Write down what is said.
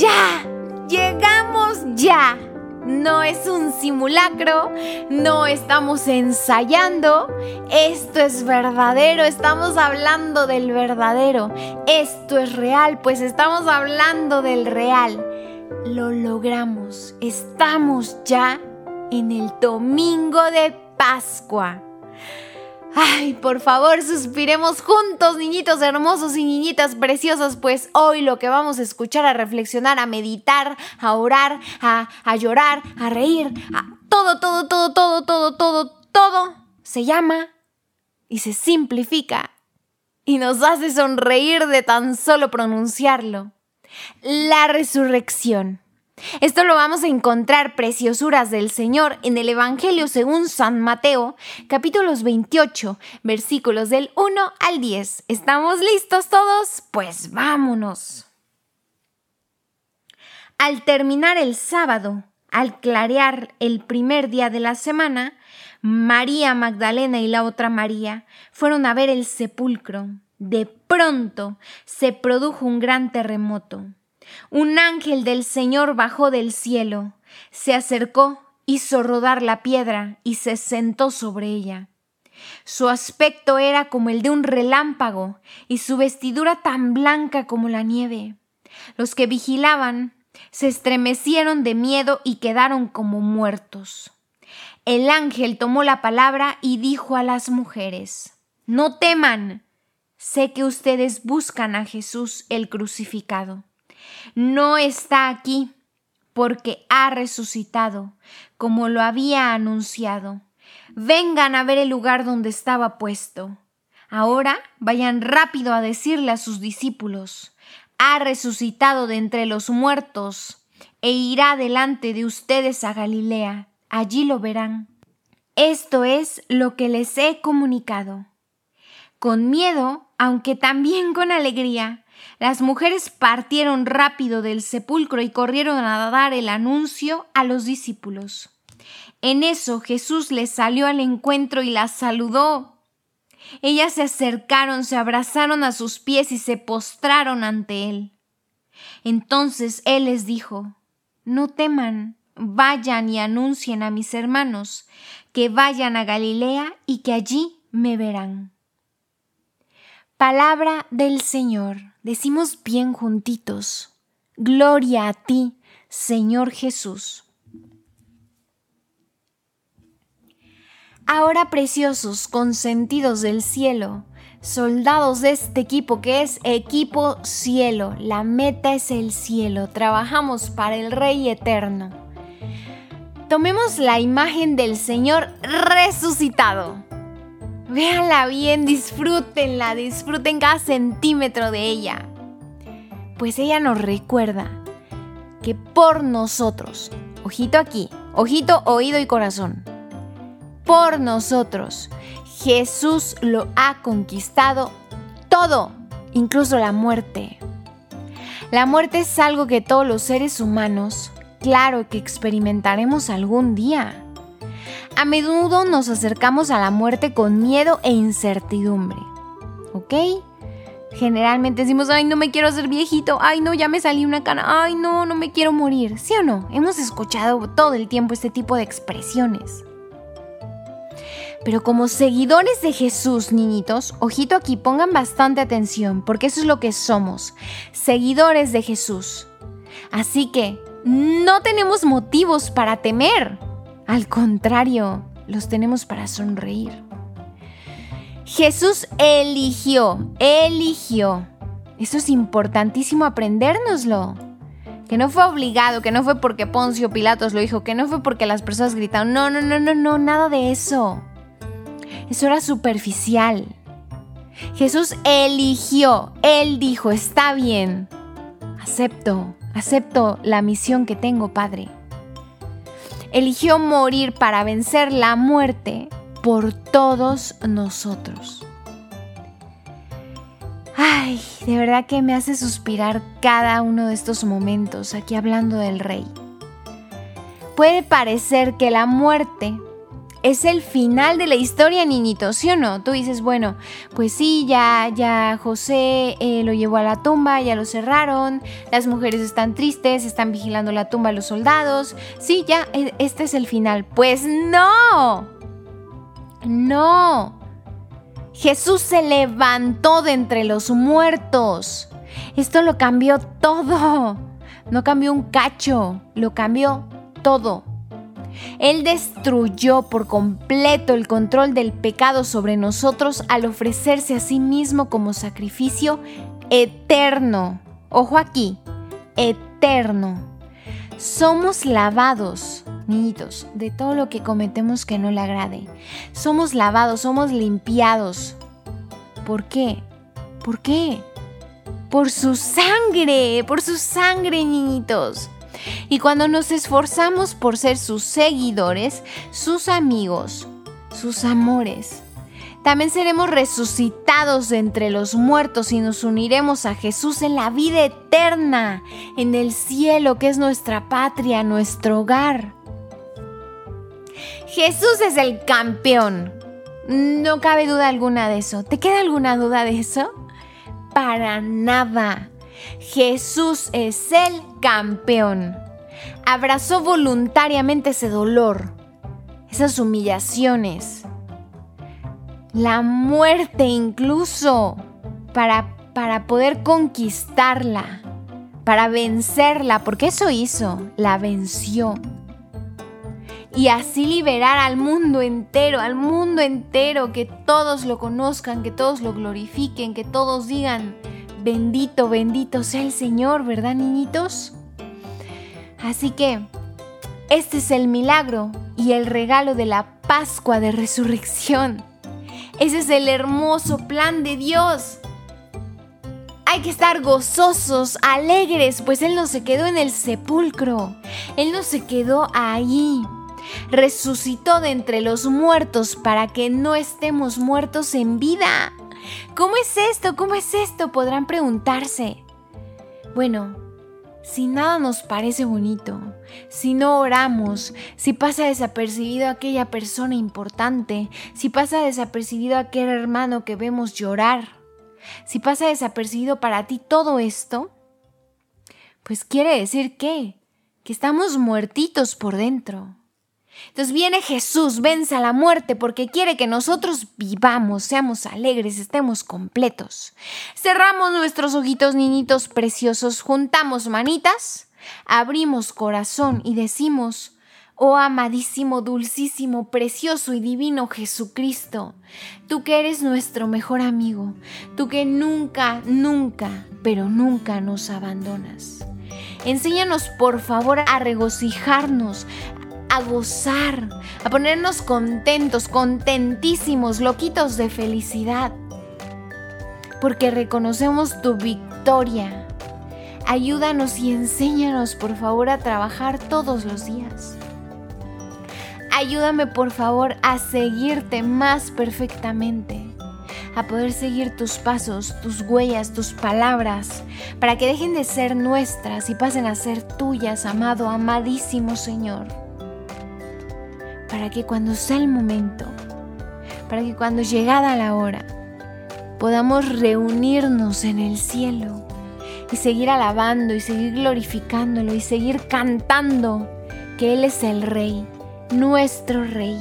ya! ¡Llegamos ya! No es un simulacro, no estamos ensayando, esto es verdadero, estamos hablando del verdadero, esto es real, pues estamos hablando del real. Lo logramos, estamos ya en el domingo de Pascua. Ay, por favor, suspiremos juntos, niñitos hermosos y niñitas preciosas, pues hoy lo que vamos a escuchar, a reflexionar, a meditar, a orar, a, a llorar, a reír, a todo, todo, todo, todo, todo, todo, todo, se llama y se simplifica y nos hace sonreír de tan solo pronunciarlo. La resurrección. Esto lo vamos a encontrar preciosuras del Señor en el Evangelio según San Mateo, capítulos 28, versículos del 1 al 10. ¿Estamos listos todos? Pues vámonos. Al terminar el sábado, al clarear el primer día de la semana, María Magdalena y la otra María fueron a ver el sepulcro. De pronto se produjo un gran terremoto un ángel del Señor bajó del cielo, se acercó, hizo rodar la piedra y se sentó sobre ella. Su aspecto era como el de un relámpago y su vestidura tan blanca como la nieve. Los que vigilaban se estremecieron de miedo y quedaron como muertos. El ángel tomó la palabra y dijo a las mujeres, No teman, sé que ustedes buscan a Jesús el crucificado no está aquí porque ha resucitado, como lo había anunciado. Vengan a ver el lugar donde estaba puesto. Ahora vayan rápido a decirle a sus discípulos, ha resucitado de entre los muertos, e irá delante de ustedes a Galilea. Allí lo verán. Esto es lo que les he comunicado. Con miedo, aunque también con alegría, las mujeres partieron rápido del sepulcro y corrieron a dar el anuncio a los discípulos. En eso Jesús les salió al encuentro y las saludó. Ellas se acercaron, se abrazaron a sus pies y se postraron ante él. Entonces él les dijo, No teman, vayan y anuncien a mis hermanos que vayan a Galilea y que allí me verán. Palabra del Señor. Decimos bien juntitos. Gloria a ti, Señor Jesús. Ahora preciosos, consentidos del cielo, soldados de este equipo que es equipo cielo, la meta es el cielo, trabajamos para el Rey eterno. Tomemos la imagen del Señor resucitado Véanla bien, disfrútenla, disfruten cada centímetro de ella. Pues ella nos recuerda que por nosotros, ojito aquí, ojito, oído y corazón, por nosotros, Jesús lo ha conquistado todo, incluso la muerte. La muerte es algo que todos los seres humanos, claro que experimentaremos algún día. A menudo nos acercamos a la muerte con miedo e incertidumbre. ¿Ok? Generalmente decimos, ay, no me quiero hacer viejito, ay, no, ya me salí una cana, ay, no, no me quiero morir. ¿Sí o no? Hemos escuchado todo el tiempo este tipo de expresiones. Pero como seguidores de Jesús, niñitos, ojito aquí, pongan bastante atención, porque eso es lo que somos, seguidores de Jesús. Así que no tenemos motivos para temer. Al contrario, los tenemos para sonreír. Jesús eligió, eligió. Eso es importantísimo aprendérnoslo. Que no fue obligado, que no fue porque Poncio Pilatos lo dijo, que no fue porque las personas gritaron. No, no, no, no, no, nada de eso. Eso era superficial. Jesús eligió, Él dijo, está bien. Acepto, acepto la misión que tengo, Padre eligió morir para vencer la muerte por todos nosotros. Ay, de verdad que me hace suspirar cada uno de estos momentos aquí hablando del rey. Puede parecer que la muerte es el final de la historia, niñito, ¿sí o no? Tú dices, bueno, pues sí, ya, ya José eh, lo llevó a la tumba, ya lo cerraron, las mujeres están tristes, están vigilando la tumba los soldados, sí, ya, e, este es el final. Pues no, no. Jesús se levantó de entre los muertos. Esto lo cambió todo. No cambió un cacho, lo cambió todo. Él destruyó por completo el control del pecado sobre nosotros al ofrecerse a sí mismo como sacrificio eterno. Ojo aquí, eterno. Somos lavados, niñitos, de todo lo que cometemos que no le agrade. Somos lavados, somos limpiados. ¿Por qué? ¿Por qué? Por su sangre, por su sangre, niñitos. Y cuando nos esforzamos por ser sus seguidores, sus amigos, sus amores, también seremos resucitados de entre los muertos y nos uniremos a Jesús en la vida eterna, en el cielo que es nuestra patria, nuestro hogar. Jesús es el campeón. No cabe duda alguna de eso. ¿Te queda alguna duda de eso? Para nada. Jesús es el campeón. Abrazó voluntariamente ese dolor, esas humillaciones, la muerte incluso, para, para poder conquistarla, para vencerla, porque eso hizo, la venció. Y así liberar al mundo entero, al mundo entero, que todos lo conozcan, que todos lo glorifiquen, que todos digan, Bendito, bendito sea el Señor, ¿verdad, niñitos? Así que, este es el milagro y el regalo de la Pascua de Resurrección. Ese es el hermoso plan de Dios. Hay que estar gozosos, alegres, pues Él no se quedó en el sepulcro. Él no se quedó ahí. Resucitó de entre los muertos para que no estemos muertos en vida. ¿Cómo es esto? ¿Cómo es esto? Podrán preguntarse. Bueno, si nada nos parece bonito, si no oramos, si pasa desapercibido aquella persona importante, si pasa desapercibido aquel hermano que vemos llorar, si pasa desapercibido para ti todo esto, pues quiere decir que, que estamos muertitos por dentro. Entonces viene Jesús, vence a la muerte porque quiere que nosotros vivamos, seamos alegres, estemos completos. Cerramos nuestros ojitos niñitos preciosos, juntamos manitas, abrimos corazón y decimos, Oh amadísimo, dulcísimo, precioso y divino Jesucristo, tú que eres nuestro mejor amigo, tú que nunca, nunca, pero nunca nos abandonas. Enséñanos por favor a regocijarnos, a gozar, a ponernos contentos, contentísimos, loquitos de felicidad, porque reconocemos tu victoria. Ayúdanos y enséñanos, por favor, a trabajar todos los días. Ayúdame, por favor, a seguirte más perfectamente a poder seguir tus pasos, tus huellas, tus palabras, para que dejen de ser nuestras y pasen a ser tuyas, amado, amadísimo Señor para que cuando sea el momento, para que cuando llegada la hora, podamos reunirnos en el cielo y seguir alabando y seguir glorificándolo y seguir cantando que Él es el Rey, nuestro Rey.